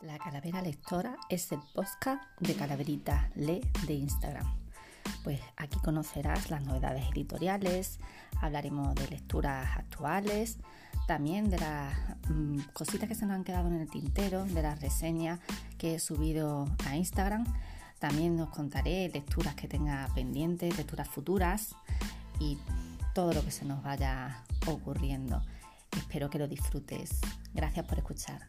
La Calavera Lectora es el podcast de Calaverita Lee de Instagram. Pues aquí conocerás las novedades editoriales, hablaremos de lecturas actuales, también de las mm, cositas que se nos han quedado en el tintero, de las reseñas que he subido a Instagram. También os contaré lecturas que tenga pendientes, lecturas futuras y todo lo que se nos vaya ocurriendo. Espero que lo disfrutes. Gracias por escuchar.